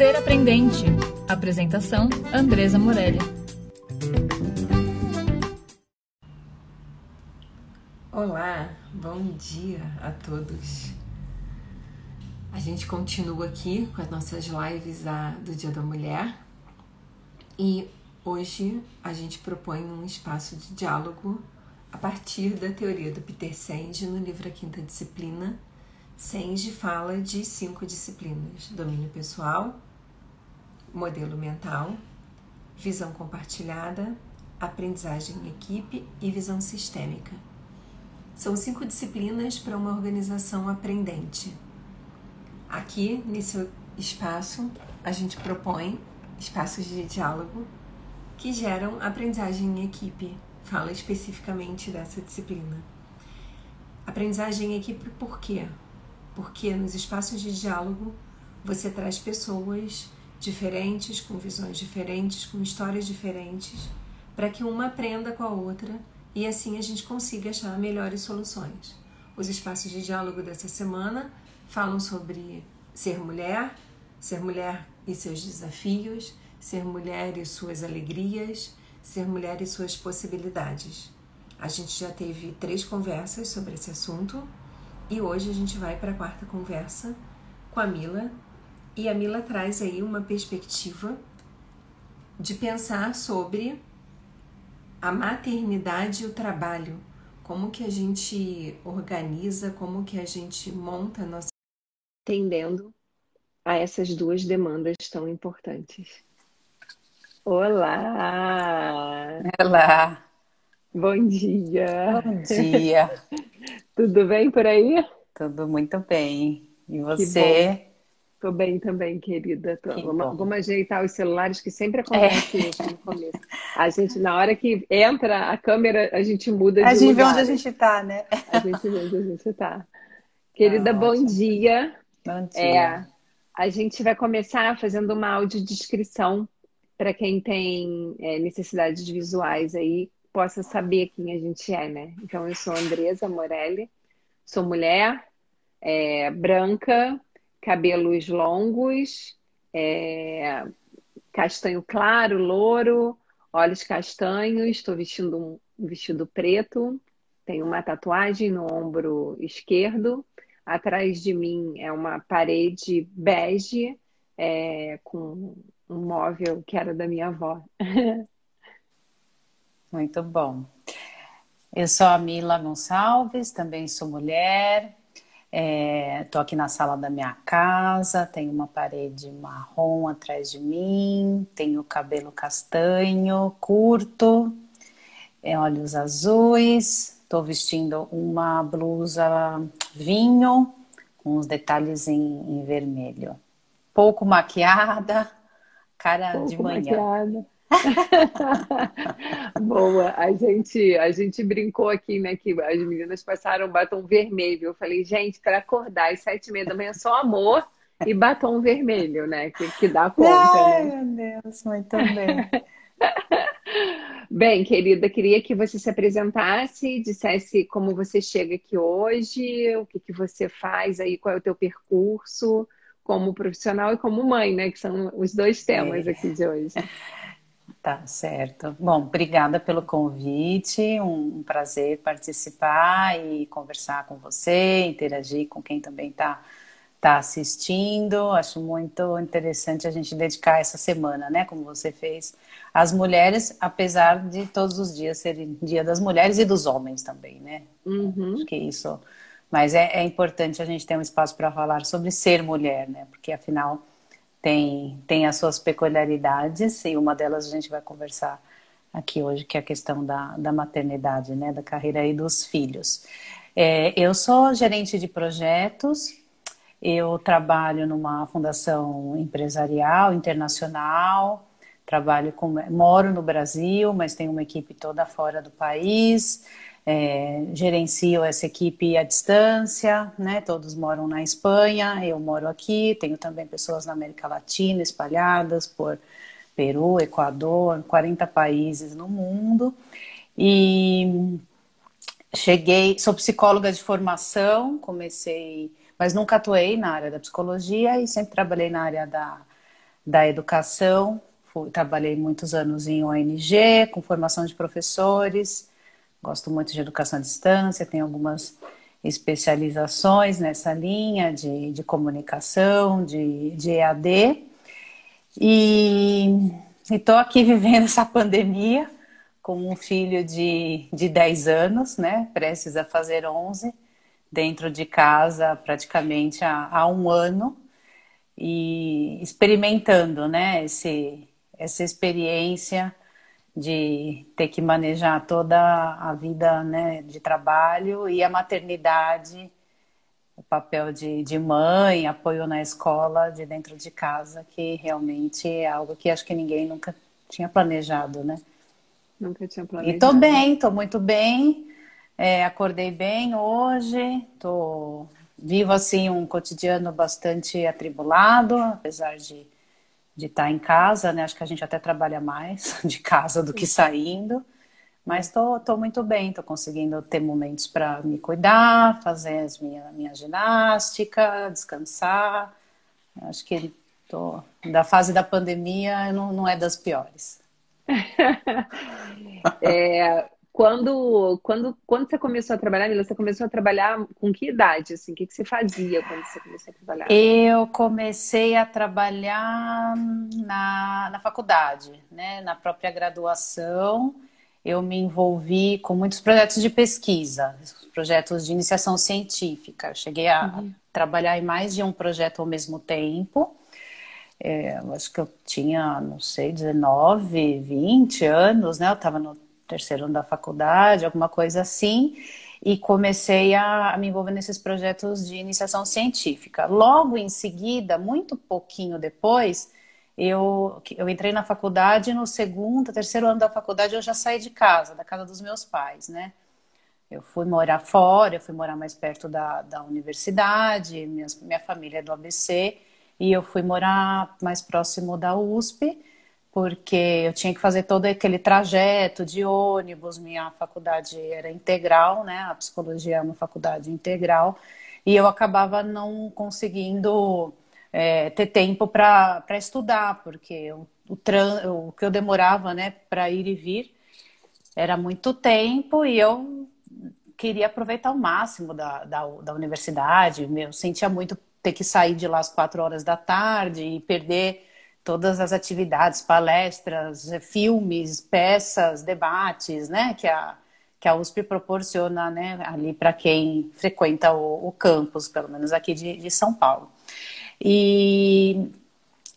Ser Aprendente. Apresentação: Andresa Morelli. Olá, bom dia a todos. A gente continua aqui com as nossas lives do Dia da Mulher e hoje a gente propõe um espaço de diálogo a partir da teoria do Peter Senge no livro A Quinta Disciplina. Senge fala de cinco disciplinas: domínio pessoal, modelo mental, visão compartilhada, aprendizagem em equipe e visão sistêmica. São cinco disciplinas para uma organização aprendente. Aqui, nesse espaço, a gente propõe espaços de diálogo que geram aprendizagem em equipe. Fala especificamente dessa disciplina. Aprendizagem em equipe por quê? Porque nos espaços de diálogo você traz pessoas diferentes, com visões diferentes, com histórias diferentes, para que uma aprenda com a outra e assim a gente consiga achar melhores soluções. Os espaços de diálogo dessa semana falam sobre ser mulher, ser mulher e seus desafios, ser mulher e suas alegrias, ser mulher e suas possibilidades. A gente já teve três conversas sobre esse assunto e hoje a gente vai para a quarta conversa com a Mila. E a Mila traz aí uma perspectiva de pensar sobre a maternidade e o trabalho, como que a gente organiza, como que a gente monta a nossa atendendo a essas duas demandas tão importantes. Olá! Olá! Bom dia! Bom dia! Tudo bem por aí? Tudo muito bem. E você? Tô bem também, querida. Tô, vamos, vamos, ajeitar os celulares, que sempre acontece é. isso no começo. A gente, na hora que entra a câmera, a gente muda de A gente lugar. vê onde a gente tá, né? A gente vê onde a gente tá. Querida, ah, bom dia. Bom dia. É, a gente vai começar fazendo uma audiodescrição para quem tem é, necessidades visuais aí, possa saber quem a gente é, né? Então, eu sou Andresa Morelli, sou mulher, é, branca, cabelos longos, é, castanho claro, louro, olhos castanhos, estou vestindo um vestido preto, tenho uma tatuagem no ombro esquerdo, atrás de mim é uma parede bege é, com um móvel que era da minha avó. Muito bom. Eu sou a Mila Gonçalves, também sou mulher, Estou é, aqui na sala da minha casa, tem uma parede marrom atrás de mim, tenho cabelo castanho, curto, é, olhos azuis, estou vestindo uma blusa vinho com os detalhes em, em vermelho. Pouco maquiada, cara Pouco de manhã. Maquiada. Boa, a gente, a gente brincou aqui, né, que as meninas passaram batom vermelho. Eu falei, gente, para acordar às sete e meia da manhã, só amor e batom vermelho, né, que, que dá conta, Ai, né? meu Deus, muito bem. Bem, querida, queria que você se apresentasse, dissesse como você chega aqui hoje, o que, que você faz aí, qual é o teu percurso como profissional e como mãe, né? Que são os dois temas é. aqui de hoje. Tá certo. Bom, obrigada pelo convite, um, prazer participar e conversar com você, interagir com quem também está tá assistindo. Acho muito interessante a gente dedicar essa semana, né, como você fez, às mulheres, apesar de todos os dias serem Dia das Mulheres e dos homens também, né? Uhum. Acho que isso. Mas é, é importante a gente ter um espaço para falar sobre ser mulher, né? Porque afinal tem, tem as suas peculiaridades e uma delas a gente vai conversar aqui hoje, que é a questão da, da maternidade, né, da carreira e dos filhos. É, eu sou gerente de projetos, eu trabalho numa fundação empresarial internacional, trabalho com, moro no Brasil, mas tenho uma equipe toda fora do país é, gerencio essa equipe à distância, né? Todos moram na Espanha, eu moro aqui, tenho também pessoas na América Latina espalhadas por Peru, Equador, 40 países no mundo. E cheguei, sou psicóloga de formação, comecei, mas nunca atuei na área da psicologia e sempre trabalhei na área da, da educação. Fui, trabalhei muitos anos em ONG, com formação de professores. Gosto muito de educação à distância, tenho algumas especializações nessa linha de, de comunicação, de, de EAD. E estou aqui vivendo essa pandemia com um filho de, de 10 anos, né? Prestes a fazer 11, dentro de casa praticamente há, há um ano e experimentando, né? Esse, essa experiência de ter que manejar toda a vida né, de trabalho e a maternidade, o papel de, de mãe, apoio na escola, de dentro de casa, que realmente é algo que acho que ninguém nunca tinha planejado, né? Nunca tinha planejado. E tô bem, tô muito bem. É, acordei bem hoje, tô vivo assim um cotidiano bastante atribulado, apesar de de estar tá em casa, né? Acho que a gente até trabalha mais de casa do que saindo. Mas estou tô, tô muito bem, estou conseguindo ter momentos para me cuidar, fazer as minha, minha ginástica, descansar. Acho que tô, da fase da pandemia não, não é das piores. é, quando, quando, quando você começou a trabalhar, Mila, você começou a trabalhar com que idade? Assim? O que, que você fazia quando você começou a trabalhar? Eu comecei a trabalhar na, na faculdade, né? na própria graduação. Eu me envolvi com muitos projetos de pesquisa, projetos de iniciação científica. Eu cheguei a uhum. trabalhar em mais de um projeto ao mesmo tempo. É, acho que eu tinha, não sei, 19, 20 anos, né? Eu estava no terceiro ano da faculdade, alguma coisa assim, e comecei a, a, me envolver nesses projetos de iniciação científica. Logo em seguida, muito pouquinho depois, eu, eu entrei na faculdade, no segundo, terceiro ano da faculdade, eu já saí de casa, da casa dos meus pais, né? Eu fui morar fora, eu fui morar mais perto da, da universidade, minha, minha família é do ABC, e eu fui morar mais próximo da USP, porque eu tinha que fazer todo aquele trajeto de ônibus, minha faculdade era integral, né? A psicologia é uma faculdade integral, e eu acabava não conseguindo é, ter tempo para estudar, porque o, o, o que eu demorava né, para ir e vir era muito tempo e eu queria aproveitar o máximo da, da, da universidade, eu sentia muito ter que sair de lá às quatro horas da tarde e perder todas as atividades, palestras, filmes, peças, debates, né, que a, que a USP proporciona, né, ali para quem frequenta o, o, campus, pelo menos aqui de, de São Paulo. E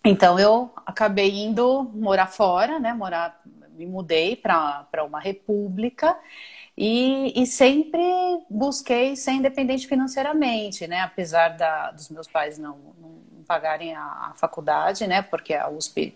então eu acabei indo morar fora, né, morar, me mudei para uma república e, e, sempre busquei ser independente financeiramente, né? Apesar da, dos meus pais não, não pagarem a, a, faculdade, né? Porque a USP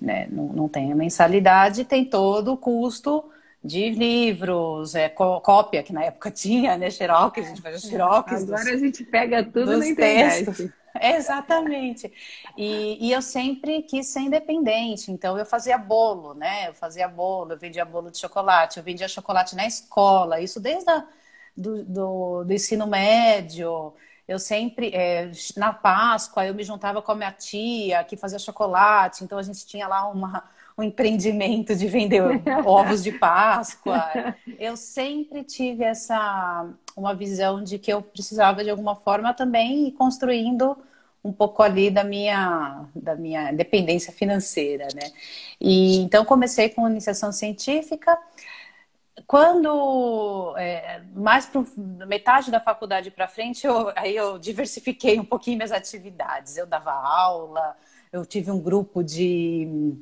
né, não, não tem a mensalidade, tem todo o custo de livros, é, cópia, que na época tinha, né? Xerox, a gente faz xerox. Agora dos, a gente pega tudo na internet. Textos. Exatamente. E, e, eu sempre quis ser independente, então eu fazia bolo, né? Eu fazia bolo, eu vendia bolo de chocolate, eu vendia chocolate na escola, isso desde a, do, do, do ensino médio. Eu sempre, é, na Páscoa, eu me juntava com a minha tia que fazia chocolate, então a gente tinha lá uma, um empreendimento de vender ovos de Páscoa. Eu sempre tive essa uma visão de que eu precisava de alguma forma também ir construindo um pouco ali da minha da minha dependência financeira, né? E então comecei com iniciação científica. Quando é, mais para metade da faculdade para frente, eu, aí eu diversifiquei um pouquinho minhas atividades. Eu dava aula, eu tive um grupo de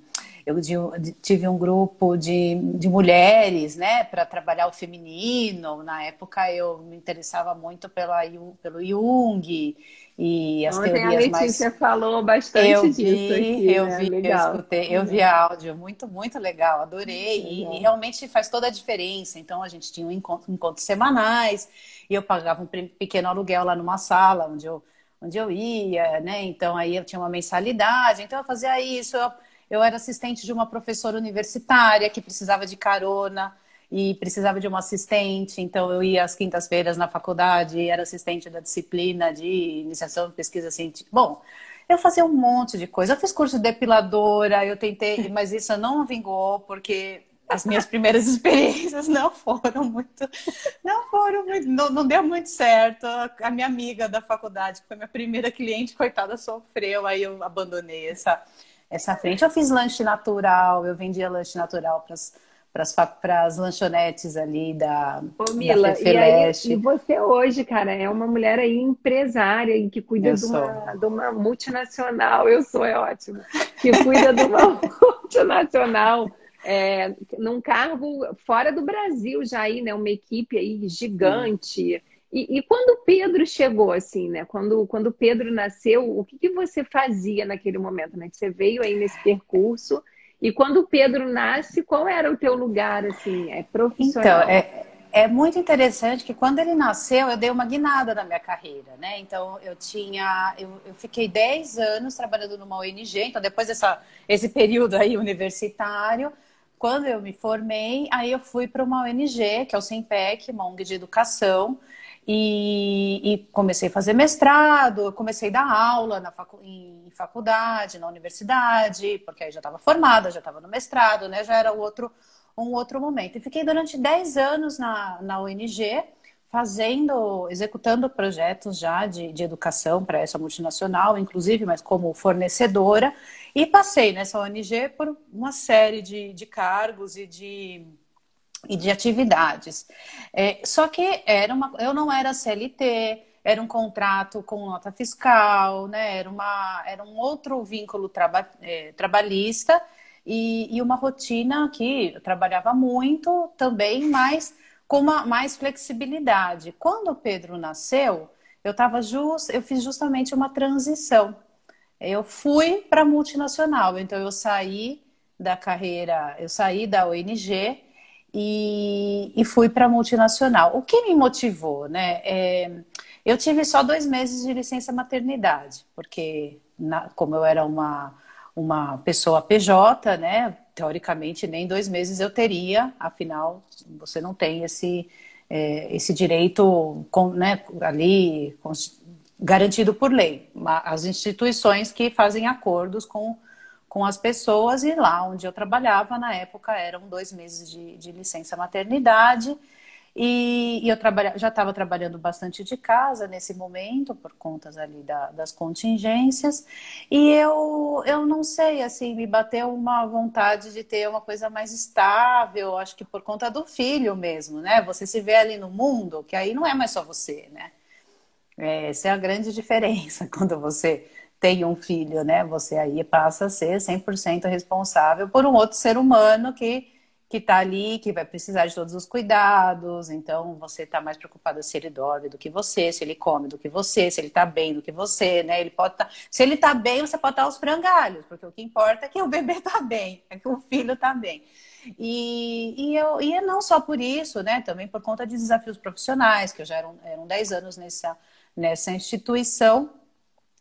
eu tive um grupo de, de mulheres, né, para trabalhar o feminino. Na época eu me interessava muito pela, pelo Jung e as Ontem teorias a Letícia mais... falou bastante eu disso vi, aqui, Eu né? vi, legal. eu escutei, eu vi áudio, muito, muito legal, adorei. E, e, realmente faz toda a diferença. Então a gente tinha um encontro, encontros semanais e eu pagava um pequeno aluguel lá numa sala onde eu, onde eu ia, né? Então aí eu tinha uma mensalidade, então eu fazia isso, eu eu era assistente de uma professora universitária que precisava de carona e precisava de uma assistente, então eu ia às quintas-feiras na faculdade e era assistente da disciplina de iniciação de pesquisa científica. Bom, Eu fazia um monte de coisa. Eu fiz curso de depiladora, eu tentei, mas isso não vingou, porque as minhas primeiras experiências não foram muito, não foram muito, não, não, deu muito certo. A minha amiga da faculdade, que foi minha primeira cliente, coitada, sofreu, aí eu abandonei essa, essa frente. Eu fiz lanche natural, eu vendia lanche natural para as lanchonetes ali da, Ô, Mila, da e, aí, e você hoje, cara, é uma mulher aí empresária e que cuida de uma, de uma, multinacional. Eu sou, é ótimo. Que cuida de uma multinacional é, num cargo fora do Brasil já aí, né? Uma equipe aí gigante. E, e, quando Pedro chegou, assim, né? Quando, quando Pedro nasceu, o que, que você fazia naquele momento, né? Que você veio aí nesse percurso e quando Pedro nasce, qual era o teu lugar, assim, é profissional? Então, é, é muito interessante que quando ele nasceu, eu dei uma guinada na minha carreira, né? Então, eu tinha... Eu, eu fiquei 10 anos trabalhando numa ONG, então depois dessa, esse período aí universitário, quando eu me formei, aí eu fui para uma ONG, que é o SEMPEC, uma ONG de educação, e, e, comecei a fazer mestrado, comecei a dar aula na facu em faculdade, na universidade, porque aí já estava formada, já estava no mestrado, né? Já era outro, um outro momento. E fiquei durante 10 anos na, na ONG, fazendo, executando projetos já de, de educação para essa multinacional, inclusive, mas como fornecedora, e passei nessa ONG por uma série de, de cargos e de e de atividades. É, só que era uma, eu não era CLT, era um contrato com nota fiscal, né? era, uma, era um outro vínculo traba, é, trabalhista e, e, uma rotina que eu trabalhava muito também, mas com uma, mais flexibilidade. Quando o Pedro nasceu, eu tava just, eu fiz justamente uma transição. Eu fui para multinacional, então eu saí da carreira, eu saí da ONG e, e fui para multinacional. O que me motivou, né? É, eu tive só dois meses de licença maternidade, porque na, como eu era uma, uma pessoa PJ, né? Teoricamente, nem dois meses eu teria, afinal, você não tem esse, é, esse direito com, né, ali garantido por lei. As instituições que fazem acordos com com as pessoas e lá onde eu trabalhava na época eram dois meses de, de licença maternidade. E, e eu já estava trabalhando bastante de casa nesse momento por contas ali da, das contingências. E eu eu não sei assim me bateu uma vontade de ter uma coisa mais estável acho que por conta do filho mesmo né? Você se vê ali no mundo que aí não é mais só você né? É, essa é a grande diferença quando você tem um filho, né? Você aí passa a ser 100% responsável por um outro ser humano que que está ali, que vai precisar de todos os cuidados. Então, você está mais preocupado se ele dorme do que você, se ele come do que você, se ele está bem do que você, né? Ele pode tá... Se ele está bem, você pode estar tá aos frangalhos, porque o que importa é que o bebê está bem, é que o filho está bem. E, e, eu, e não só por isso, né? Também por conta de desafios profissionais, que eu já eram, eram 10 anos nessa, nessa instituição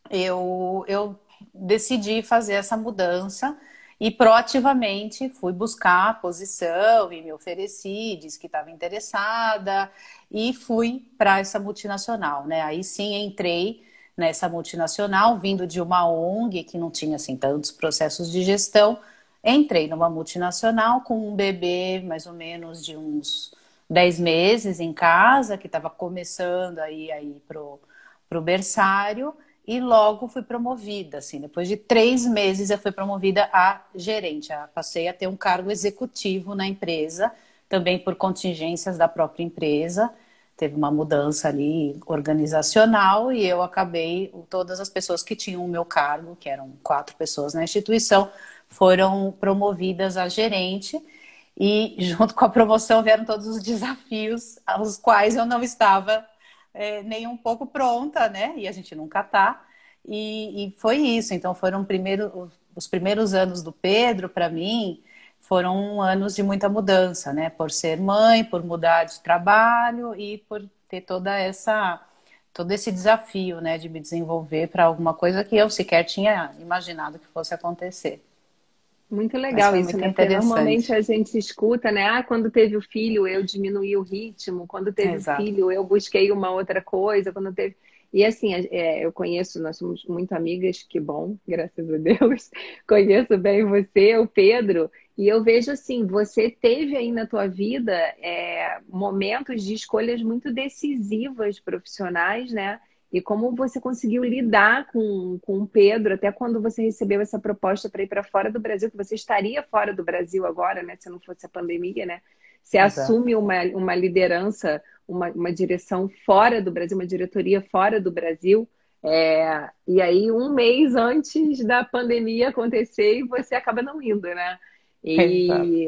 eu, eu decidi fazer essa mudança e proativamente fui buscar a posição e me ofereci, disse que estava interessada e fui para essa multinacional, né? Aí sim entrei nessa multinacional, vindo de uma ONG que não tinha assim tantos processos de gestão. Entrei numa multinacional com um bebê mais ou menos de uns 10 meses em casa, que estava começando aí, aí pro, pro berçário e logo fui promovida, assim, depois de três meses eu fui promovida a gerente, passei a ter um cargo executivo na empresa, também por contingências da própria empresa, teve uma mudança ali organizacional e eu acabei, todas as pessoas que tinham o meu cargo, que eram quatro pessoas na instituição, foram promovidas a gerente. E junto com a promoção vieram todos os desafios aos quais eu não estava é, nem um pouco pronta, né? E a gente nunca tá. E, e foi isso. Então foram primeiro, os primeiros anos do Pedro para mim foram anos de muita mudança, né? Por ser mãe, por mudar de trabalho e por ter toda essa todo esse desafio, né, de me desenvolver para alguma coisa que eu sequer tinha imaginado que fosse acontecer. Muito legal isso, muito né? Porque normalmente a gente escuta, né? Ah, quando teve o filho, eu diminuí o ritmo. Quando teve Exato. o filho, eu busquei uma outra coisa. Quando teve... E assim, é, eu conheço, nós somos muito amigas, que bom, graças a Deus. Conheço bem você, o Pedro, e eu vejo assim, você teve aí na tua vida é, momentos de escolhas muito decisivas profissionais, né? E como você conseguiu lidar com, com o Pedro, até quando você recebeu essa proposta para ir para fora do Brasil, que você estaria fora do Brasil agora, né? Se não fosse a pandemia, né? Você Exato. assume uma, uma liderança, uma, uma direção fora do Brasil, uma diretoria fora do Brasil. É, e aí, um mês antes da pandemia acontecer, você acaba não indo, né? E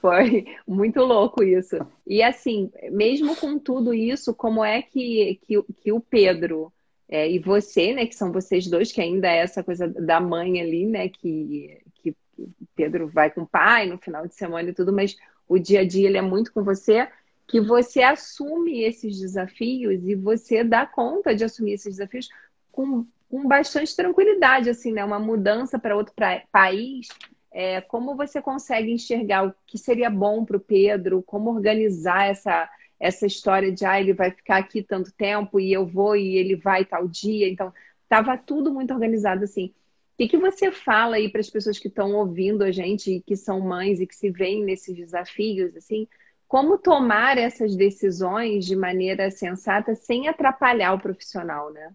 foi muito louco isso. E assim, mesmo com tudo isso, como é que, que, que o Pedro é, e você, né, que são vocês dois, que ainda é essa coisa da mãe ali, né, que, que Pedro vai com o pai no final de semana e tudo, mas o dia a dia ele é muito com você, que você assume esses desafios e você dá conta de assumir esses desafios com, com bastante tranquilidade, assim, né, uma mudança para outro pra, país é, como você consegue enxergar o que seria bom para o Pedro? Como organizar essa, essa história de ah, ele vai ficar aqui tanto tempo e eu vou e ele vai tal dia? Então, estava tudo muito organizado assim. O que, que você fala aí para as pessoas que estão ouvindo a gente, que são mães e que se veem nesses desafios, assim? Como tomar essas decisões de maneira sensata sem atrapalhar o profissional, né?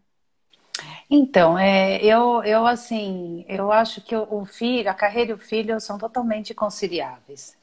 Então, é, eu, eu assim, eu acho que o filho, a carreira e o filho são totalmente conciliáveis.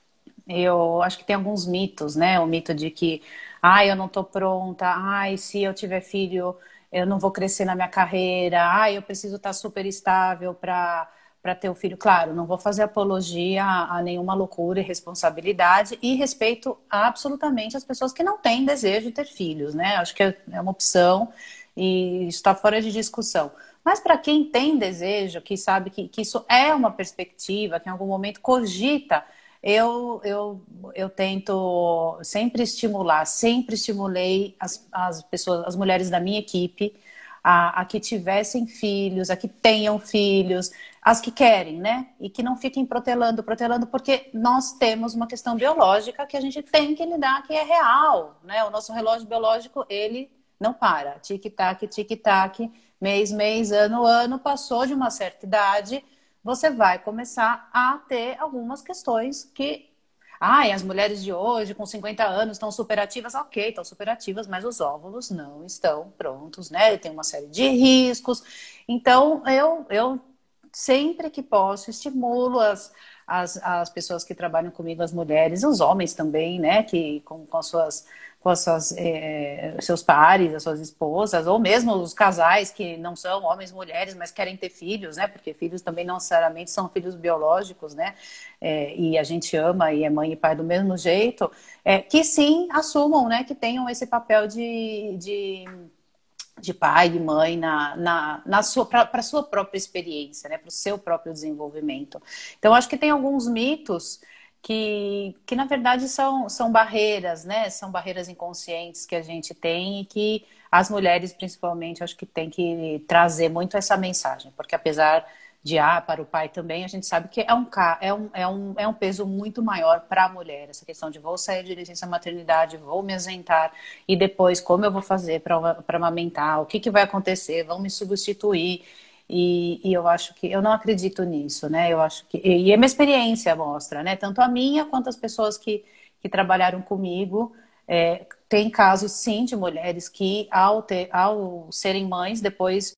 Eu acho que tem alguns mitos, né? O mito de que, ai, eu não tô pronta, ai, se eu tiver filho, eu não vou crescer na minha carreira, ai, eu preciso estar super estável para para ter o filho. Claro, não vou fazer apologia a nenhuma loucura e responsabilidade e respeito absolutamente as pessoas que não têm desejo de ter filhos, né? Acho que é uma opção e está fora de discussão. Mas para quem tem desejo, que sabe que, que isso é uma perspectiva, que em algum momento cogita, eu, eu, eu tento sempre estimular, sempre estimulei as, as pessoas, as mulheres da minha equipe a, a, que tivessem filhos, a que tenham filhos, as que querem, né? E que não fiquem protelando, protelando, porque nós temos uma questão biológica que a gente tem que lidar, que é real, né? O nosso relógio biológico, ele não para. Tic-tac, tic-tac, mês, mês, ano, ano, passou de uma certa idade, você vai começar a ter algumas questões que. Ai, as mulheres de hoje, com 50 anos, estão superativas. Ok, estão superativas, mas os óvulos não estão prontos, né? Tem uma série de riscos. Então, eu, eu sempre que posso, estimulo as, as, as pessoas que trabalham comigo, as mulheres, os homens também, né? Que com, com suas com as suas, é, seus pares, as suas esposas, ou mesmo os casais que não são homens, mulheres, mas querem ter filhos, né? Porque filhos também não necessariamente são filhos biológicos, né? É, e a gente ama e é mãe e pai do mesmo jeito, é, que sim assumam, né? Que tenham esse papel de, de de pai e mãe na, na, na sua para sua própria experiência, né, para o seu próprio desenvolvimento. Então acho que tem alguns mitos que, que na verdade são, são barreiras, né? São barreiras inconscientes que a gente tem e que as mulheres, principalmente, acho que tem que trazer muito essa mensagem, porque apesar de ah, para o pai também, a gente sabe que é um, é um, é um, é um peso muito maior para a mulher, essa questão de vou sair de licença maternidade, vou me ausentar, e depois como eu vou fazer para amamentar, o que, que vai acontecer, vão me substituir. E, e, eu acho que eu não acredito nisso, né? Eu acho que e a minha experiência mostra, né? Tanto a minha quanto as pessoas que, que trabalharam comigo é, tem casos sim de mulheres que ao, ter, ao serem mães depois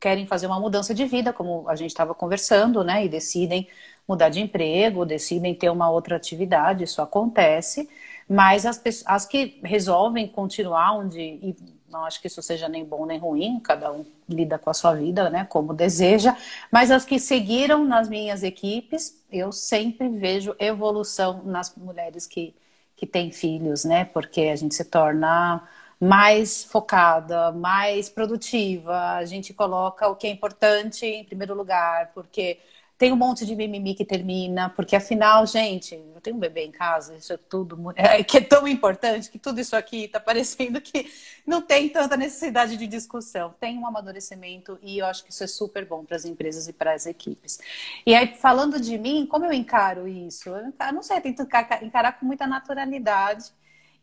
querem fazer uma mudança de vida, como a gente estava conversando, né? E decidem mudar de emprego, decidem ter uma outra atividade, isso acontece. Mas as, as que resolvem continuar onde não acho que isso seja nem bom nem ruim, cada um lida com a sua vida, né, como deseja. Mas as que seguiram nas minhas equipes, eu sempre vejo evolução nas mulheres que, que têm filhos, né, porque a gente se torna mais focada, mais produtiva, a gente coloca o que é importante em primeiro lugar, porque tem um monte de mimimi que termina, porque afinal, gente, eu tenho um bebê em casa, isso é tudo é, que é tão importante que tudo isso aqui está parecendo que não tem tanta necessidade de discussão. Tem um amadurecimento e eu acho que isso é super bom para as empresas e para as equipes. E aí, falando de mim, como eu encaro isso? Eu encaro, não sei, eu tento encarar com muita naturalidade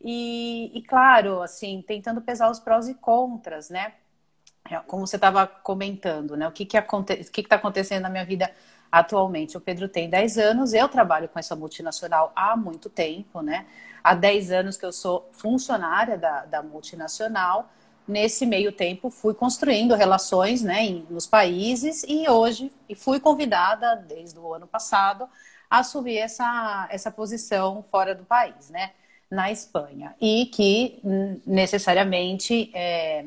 e, e, claro, assim, tentando pesar os prós e contras, né? é, como você estava comentando, né? O que que está acontecendo na minha vida atualmente? O Pedro tem 10 anos, eu trabalho com essa multinacional há muito tempo, né? Há 10 anos que eu sou funcionária da, da multinacional. Nesse meio tempo, fui construindo relações né, em, nos países e hoje e fui convidada, desde o ano passado, a assumir essa, essa posição fora do país, né? Na Espanha. E que necessariamente é,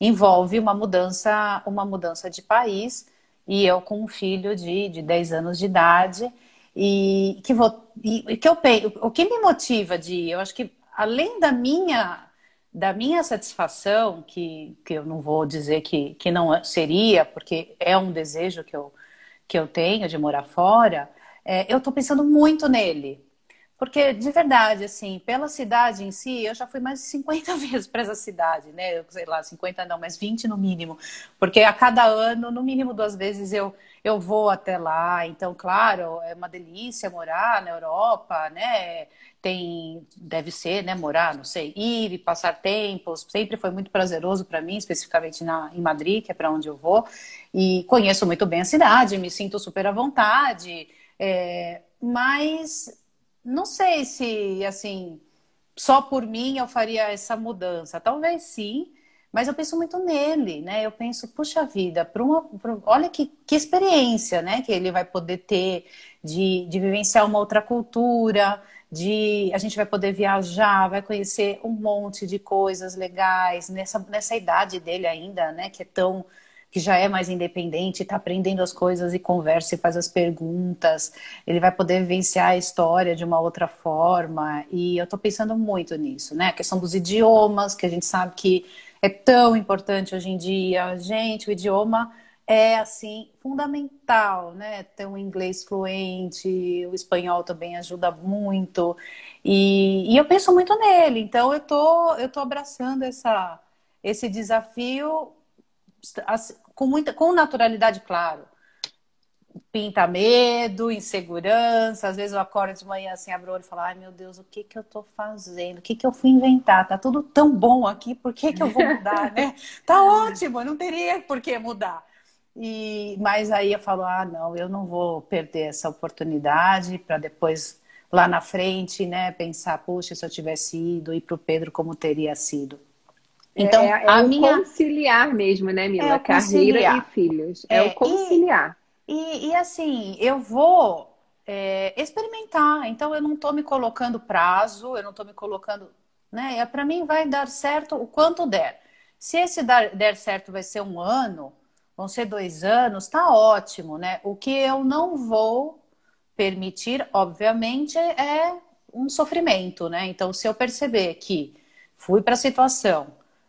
envolve uma mudança, uma mudança de país. E eu com um filho de, de 10 anos de idade. E que, vou, e, que eu, o que me motiva de eu acho que além da minha da minha satisfação, que, que eu não vou dizer que, que não seria, porque é um desejo que eu, que eu tenho de morar fora, é, eu estou pensando muito nele. Porque, de verdade, assim, pela cidade em si, eu já fui mais de 50 vezes para essa cidade, né? Eu sei lá, 50 não, mas 20 no mínimo. Porque a cada ano, no mínimo duas vezes, eu, eu vou até lá. Então, claro, é uma delícia morar na Europa, né? Tem, deve ser, né? Morar, não sei, ir e passar tempos. Sempre foi muito prazeroso para mim, especificamente na, em Madrid, que é para onde eu vou. E conheço muito bem a cidade, me sinto super à vontade. É, mas não sei se, assim, só por mim eu faria essa mudança. Talvez sim, mas eu penso muito nele, né? Eu penso, puxa vida, para uma, pra, olha que, que experiência, né? Que ele vai poder ter de, de vivenciar uma outra cultura, de a gente vai poder viajar, vai conhecer um monte de coisas legais nessa, nessa idade dele ainda, né? Que é tão que já é mais independente, está aprendendo as coisas e conversa e faz as perguntas, ele vai poder vivenciar a história de uma outra forma. E eu estou pensando muito nisso, né? A questão dos idiomas, que a gente sabe que é tão importante hoje em dia. Gente, o idioma é assim fundamental, né? Ter um inglês fluente, o espanhol também ajuda muito. E, e eu penso muito nele, então eu tô, eu tô abraçando essa, esse desafio com muita com naturalidade, claro. Pinta medo, insegurança. Às vezes eu acordo de manhã assim, abro o olho e falo: ai meu Deus, o que que eu tô fazendo? O que que eu fui inventar? Tá tudo tão bom aqui, por que que eu vou mudar, né? Tá ótimo, não teria por que mudar. E, mas aí eu falo: ah, não, eu não vou perder essa oportunidade para depois lá na frente, né, pensar, puxa, se eu tivesse ido e para o Pedro como teria sido. Então, é, é a minha... conciliar mesmo, né, Mila? É Carreira e filhos. É, é o conciliar. E, e, e, assim, eu vou é, experimentar. Então, eu não estou me colocando prazo, eu não estou me colocando. Né? É, Para mim, vai dar certo o quanto der. Se esse dar, der certo vai ser um ano, vão ser dois anos, tá ótimo, né? O que eu não vou permitir, obviamente, é um sofrimento, né? Então, se eu perceber que fui para a situação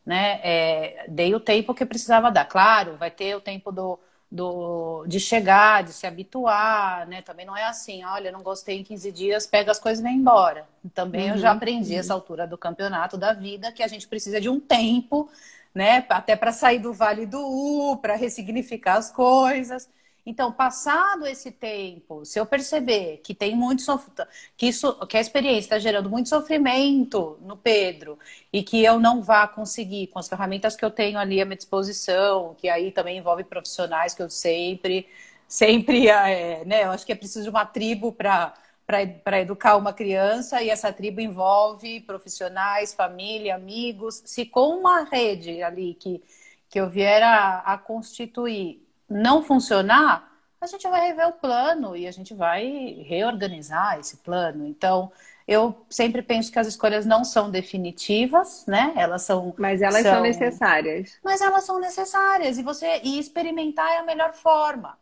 né? É, dei o tempo que precisava dar. Claro, vai ter o tempo do, do, de chegar, de se habituar, né? Também não é assim, olha, não gostei em 15 dias, pega as coisas e vem embora. Também uhum, eu já uhum, aprendi uhum. essa altura do campeonato da vida que a gente precisa de um tempo, né? Até para sair do vale do U, para ressignificar as coisas. Então, passado esse tempo, se eu perceber que tem muito que isso, que a experiência está gerando muito sofrimento no Pedro e que eu não vá conseguir com as ferramentas que eu tenho ali à minha disposição, que aí também envolve profissionais que eu sempre, sempre, é, né? Eu acho que é preciso de uma tribo para para educar uma criança e essa tribo envolve profissionais, família, amigos. Se com uma rede ali que, que eu vier a, a constituir não funcionar, a gente vai rever o plano e a gente vai reorganizar esse plano. Então, eu sempre penso que as escolhas não são definitivas, né? Elas são. Mas elas são, são necessárias. Mas elas são necessárias. E você e experimentar é a melhor forma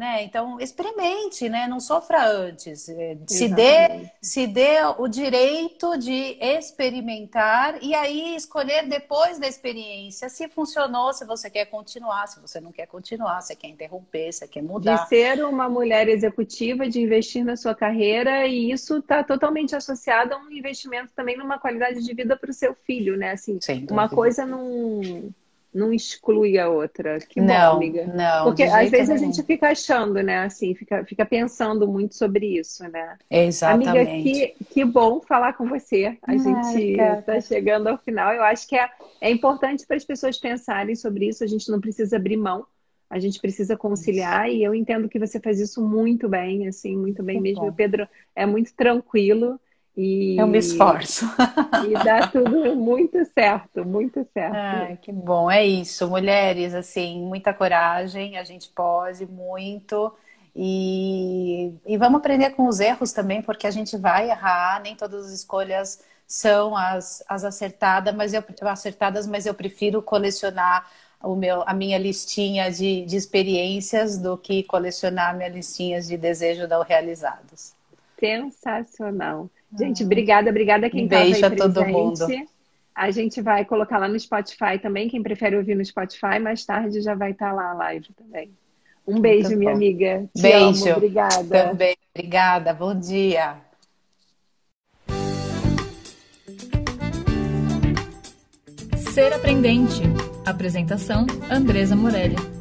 né? Então, experimente, né? Não sofra antes. É, se dê, se dê o direito de experimentar e aí escolher depois da experiência se funcionou, se você quer continuar, se você não quer continuar, se quer interromper, se quer mudar. De ser uma mulher executiva, de investir na sua carreira e isso está totalmente associado a um investimento também numa qualidade de vida para o seu filho, né? Assim, uma coisa não não exclui a outra. Que não, bom, amiga. Não, Porque às vezes nenhum. a gente fica achando, né? Assim, fica, fica pensando muito sobre isso, né? Exatamente. Amiga, que, que bom falar com você. A Ai, gente está chegando ao final. Eu acho que é, é importante para as pessoas pensarem sobre isso. A gente não precisa abrir mão. A gente precisa conciliar isso. e eu entendo que você faz isso muito bem, assim, muito bem que mesmo. O Pedro é muito tranquilo. E, eu me esforço. E dá tudo muito certo, muito certo. Ai, que bom, é isso. Mulheres, assim, muita coragem, a gente pode muito. E, e vamos aprender com os erros também, porque a gente vai errar, nem todas as escolhas são as, as acertadas, mas eu, acertadas, mas eu prefiro colecionar o meu, a minha listinha de, de experiências do que colecionar minhas listinhas de desejo não realizados. Sensacional. Gente, obrigada, obrigada quem estava aí presente. todo mundo. A gente vai colocar lá no Spotify também, quem prefere ouvir no Spotify, mais tarde já vai estar lá a live também. Um beijo, minha amiga. Te beijo. Amo. Obrigada. Também. Obrigada. Bom dia. Ser Aprendente. Apresentação: Andresa Morelli.